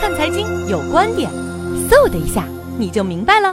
看财经有观点，嗖的一下你就明白了。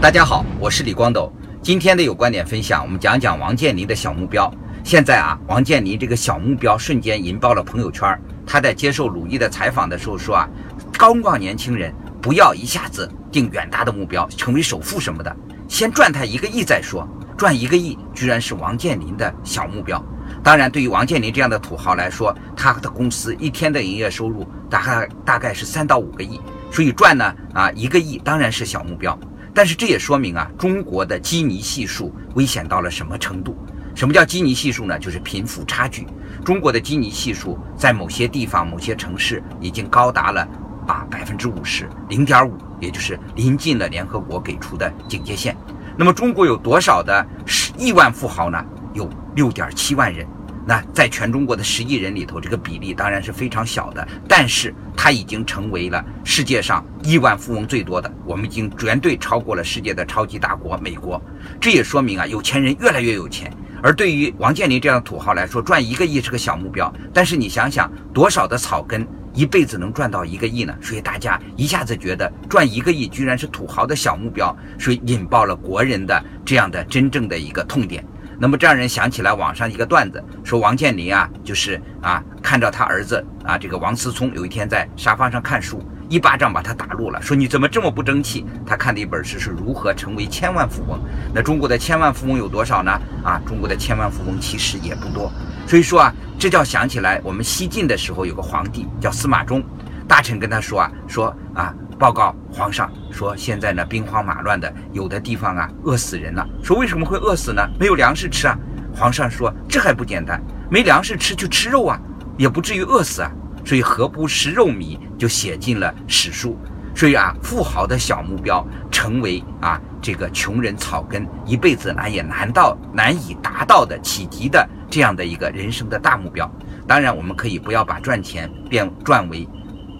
大家好，我是李光斗。今天的有观点分享，我们讲讲王健林的小目标。现在啊，王健林这个小目标瞬间引爆了朋友圈。他在接受鲁豫的采访的时候说啊，高光年轻人不要一下子定远大的目标，成为首富什么的，先赚他一个亿再说。赚一个亿居然是王健林的小目标。当然，对于王健林这样的土豪来说，他的公司一天的营业收入大概大概是三到五个亿，所以赚呢啊一个亿当然是小目标。但是这也说明啊，中国的基尼系数危险到了什么程度？什么叫基尼系数呢？就是贫富差距。中国的基尼系数在某些地方、某些城市已经高达了啊百分之五十，零点五，也就是临近了联合国给出的警戒线。那么中国有多少的十亿万富豪呢？有六点七万人。那在全中国的十亿人里头，这个比例当然是非常小的，但是它已经成为了世界上亿万富翁最多的。我们已经绝对超过了世界的超级大国美国。这也说明啊，有钱人越来越有钱。而对于王健林这样的土豪来说，赚一个亿是个小目标。但是你想想，多少的草根一辈子能赚到一个亿呢？所以大家一下子觉得赚一个亿居然是土豪的小目标，所以引爆了国人的这样的真正的一个痛点。那么这让人想起来网上一个段子，说王健林啊，就是啊，看到他儿子啊，这个王思聪有一天在沙发上看书，一巴掌把他打落了，说你怎么这么不争气？他看的一本书是如何成为千万富翁。那中国的千万富翁有多少呢？啊，中国的千万富翁其实也不多。所以说啊，这叫想起来我们西晋的时候有个皇帝叫司马衷，大臣跟他说啊，说啊。报告皇上说，现在呢兵荒马乱的，有的地方啊饿死人了。说为什么会饿死呢？没有粮食吃啊。皇上说这还不简单，没粮食吃就吃肉啊，也不至于饿死啊。所以何不食肉糜就写进了史书。所以啊，富豪的小目标成为啊这个穷人草根一辈子难也难到难以达到的企及的这样的一个人生的大目标。当然，我们可以不要把赚钱变赚为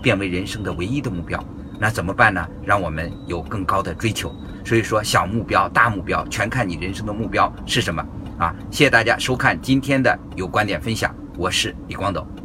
变为人生的唯一的目标。那怎么办呢？让我们有更高的追求。所以说，小目标、大目标，全看你人生的目标是什么啊！谢谢大家收看今天的有观点分享，我是李光斗。